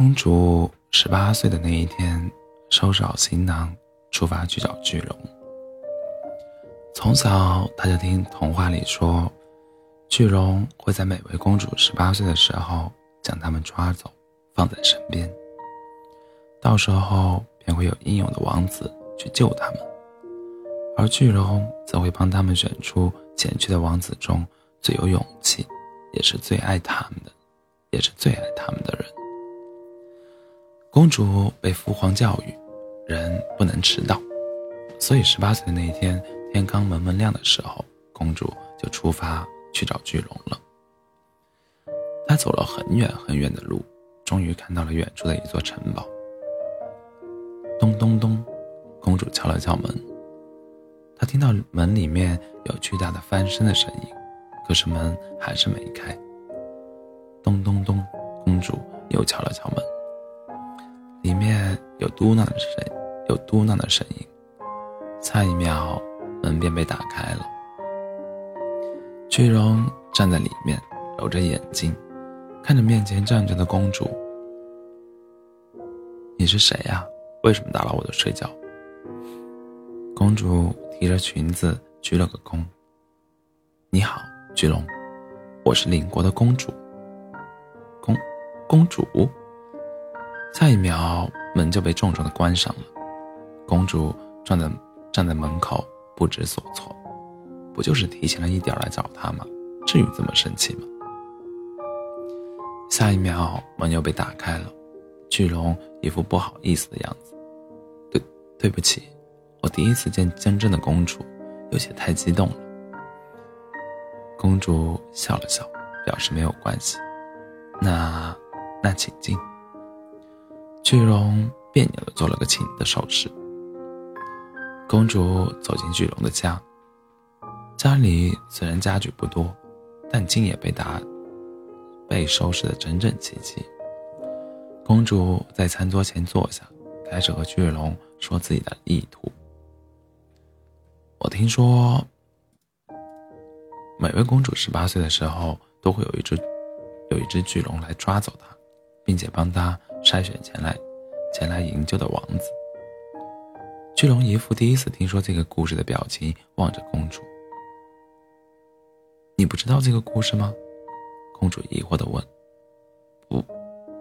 公主十八岁的那一天，收拾好行囊，出发去找巨龙。从小，她就听童话里说，巨龙会在每位公主十八岁的时候将她们抓走，放在身边。到时候便会有英勇的王子去救他们，而巨龙则会帮他们选出前去的王子中最有勇气，也是最爱他们的，也是最爱他们的人。公主被父皇教育，人不能迟到，所以十八岁的那一天，天刚蒙蒙亮的时候，公主就出发去找巨龙了。她走了很远很远的路，终于看到了远处的一座城堡。咚咚咚，公主敲了敲门。她听到门里面有巨大的翻身的声音，可是门还是没开。咚咚咚，公主又敲了敲门，里面有嘟囔的声，有嘟囔的声音。下一秒，门便被打开了。巨龙站在里面，揉着眼睛，看着面前站着的公主：“你是谁呀？”为什么打扰我的睡觉？公主提着裙子鞠了个躬。你好，巨龙，我是邻国的公主。公，公主。下一秒门就被重重的关上了。公主站在站在门口不知所措。不就是提前了一点来找他吗？至于这么生气吗？下一秒门又被打开了。巨龙一副不好意思的样子。对，对不起，我第一次见真正的公主，有些太激动了。公主笑了笑，表示没有关系。那，那请进。巨龙别扭的做了个请的手势。公主走进巨龙的家。家里虽然家具不多，但竟也被打，被收拾的整整齐齐。公主在餐桌前坐下，开始和巨龙说自己的意图。我听说，每位公主十八岁的时候，都会有一只，有一只巨龙来抓走她，并且帮她筛选前来，前来营救的王子。巨龙一副第一次听说这个故事的表情，望着公主。你不知道这个故事吗？公主疑惑的问。不，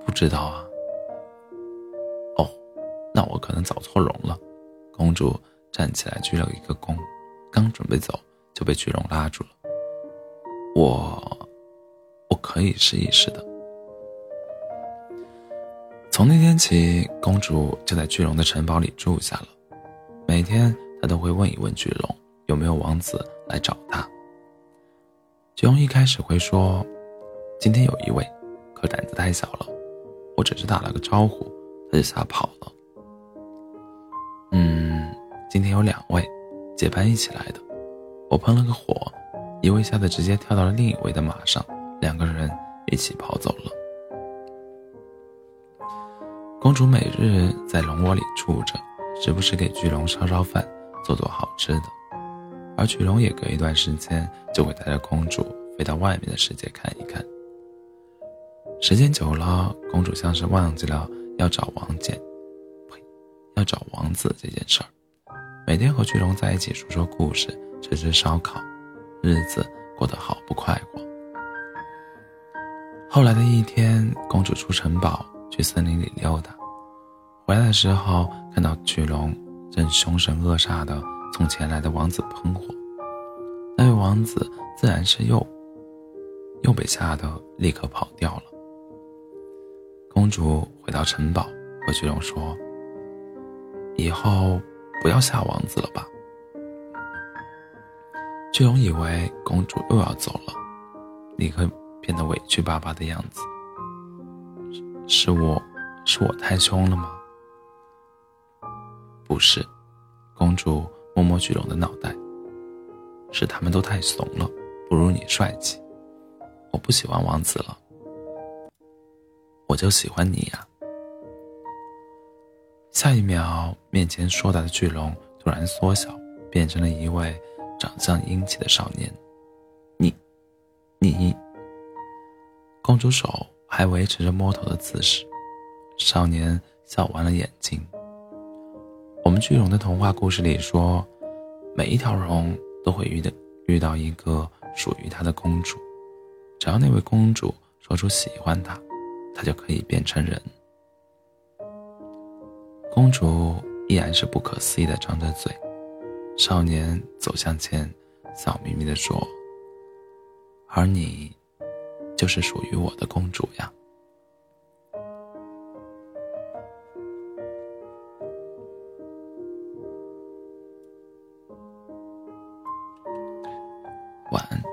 不知道啊。哦那我可能找错龙了。公主站起来鞠了一个躬，刚准备走，就被巨龙拉住了。我，我可以试一试的。从那天起，公主就在巨龙的城堡里住下了。每天，她都会问一问巨龙有没有王子来找她。巨龙一开始会说：“今天有一位，可胆子太小了，我只是打了个招呼，他就吓跑了。”嗯今天有两位结伴一起来的，我喷了个火，一位吓得直接跳到了另一位的马上，两个人一起跑走了。公主每日在龙窝里住着，时不时给巨龙烧烧饭，做做好吃的，而巨龙也隔一段时间就会带着公主飞到外面的世界看一看。时间久了，公主像是忘记了要找王建，呸，要找王子这件事儿。每天和巨龙在一起说说故事，吃吃烧烤，日子过得好不快活。后来的一天，公主出城堡去森林里溜达，回来的时候看到巨龙正凶神恶煞的从前来的王子喷火，那位王子自然是又又被吓得立刻跑掉了。公主回到城堡，和巨龙说：“以后。”不要吓王子了吧？巨龙以为公主又要走了，立刻变得委屈巴巴的样子。是我，是我太凶了吗？不是，公主摸摸巨龙的脑袋。是他们都太怂了，不如你帅气。我不喜欢王子了，我就喜欢你呀。下一秒，面前硕大的巨龙突然缩小，变成了一位长相英气的少年。你，你，公主手还维持着摸头的姿势，少年笑弯了眼睛。我们巨龙的童话故事里说，每一条龙都会遇的遇到一个属于它的公主，只要那位公主说出喜欢他，他就可以变成人。公主依然是不可思议的张着嘴。少年走向前，笑眯眯地说：“而你，是属于我的公主呀。”晚安。